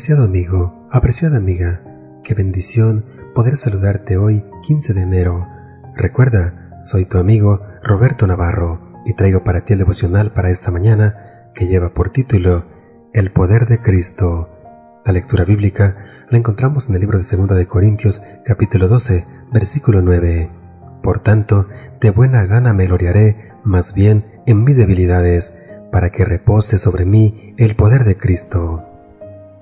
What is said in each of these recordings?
Apreciado amigo, apreciada amiga, qué bendición poder saludarte hoy 15 de enero. Recuerda, soy tu amigo Roberto Navarro y traigo para ti el devocional para esta mañana que lleva por título El poder de Cristo. La lectura bíblica la encontramos en el libro de Segunda de Corintios capítulo 12 versículo 9. Por tanto, de buena gana me gloriaré más bien en mis debilidades, para que repose sobre mí el poder de Cristo.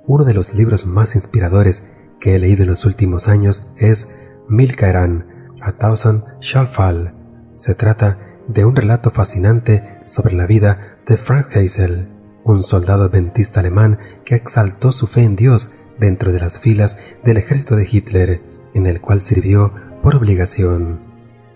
Uno de los libros más inspiradores que he leído en los últimos años es Mil caerán, A Thousand Shall Fall. Se trata de un relato fascinante sobre la vida de Frank Heysel, un soldado adventista alemán que exaltó su fe en Dios dentro de las filas del ejército de Hitler, en el cual sirvió por obligación.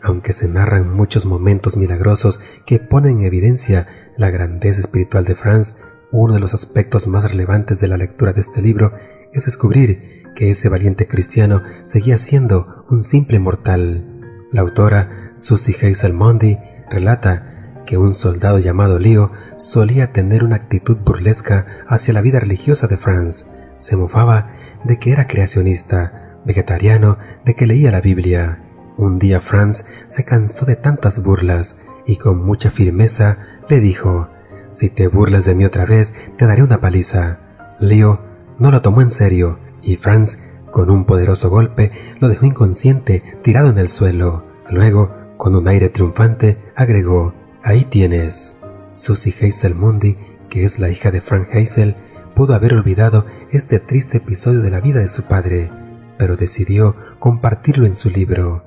Aunque se narran muchos momentos milagrosos que ponen en evidencia la grandeza espiritual de Franz, uno de los aspectos más relevantes de la lectura de este libro es descubrir que ese valiente cristiano seguía siendo un simple mortal. La autora Susie Hazel Mondy relata que un soldado llamado Leo solía tener una actitud burlesca hacia la vida religiosa de Franz. Se mofaba de que era creacionista, vegetariano, de que leía la Biblia. Un día Franz se cansó de tantas burlas y con mucha firmeza le dijo, si te burlas de mí otra vez, te daré una paliza. Leo no lo tomó en serio y Franz, con un poderoso golpe, lo dejó inconsciente, tirado en el suelo. Luego, con un aire triunfante, agregó, ahí tienes. Susie Hazel Mundy, que es la hija de Frank Hazel, pudo haber olvidado este triste episodio de la vida de su padre, pero decidió compartirlo en su libro.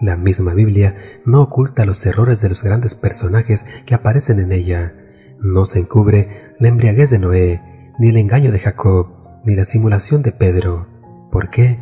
La misma Biblia no oculta los errores de los grandes personajes que aparecen en ella. No se encubre la embriaguez de Noé, ni el engaño de Jacob, ni la simulación de Pedro. ¿Por qué?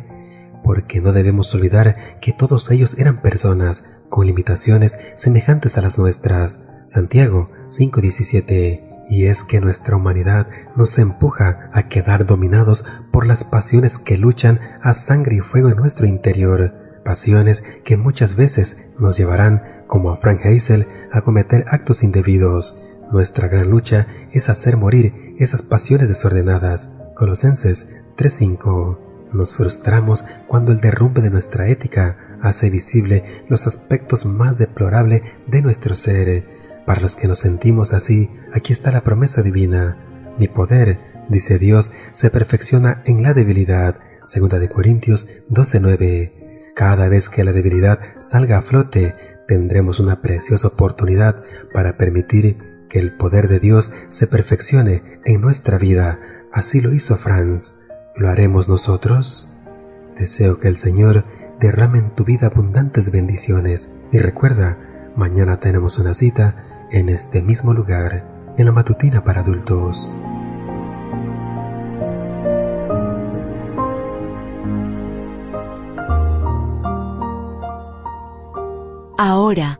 Porque no debemos olvidar que todos ellos eran personas con limitaciones semejantes a las nuestras. Santiago 5:17. Y es que nuestra humanidad nos empuja a quedar dominados por las pasiones que luchan a sangre y fuego en nuestro interior, pasiones que muchas veces nos llevarán, como a Frank Hazel, a cometer actos indebidos, nuestra gran lucha es hacer morir esas pasiones desordenadas. Colosenses 3:5. Nos frustramos cuando el derrumbe de nuestra ética hace visible los aspectos más deplorables de nuestro ser. Para los que nos sentimos así, aquí está la promesa divina. Mi poder, dice Dios, se perfecciona en la debilidad. Segunda de Corintios 12:9. Cada vez que la debilidad salga a flote, tendremos una preciosa oportunidad para permitir que el poder de Dios se perfeccione en nuestra vida. Así lo hizo Franz. ¿Lo haremos nosotros? Deseo que el Señor derrame en tu vida abundantes bendiciones y recuerda, mañana tenemos una cita en este mismo lugar, en la matutina para adultos. Ahora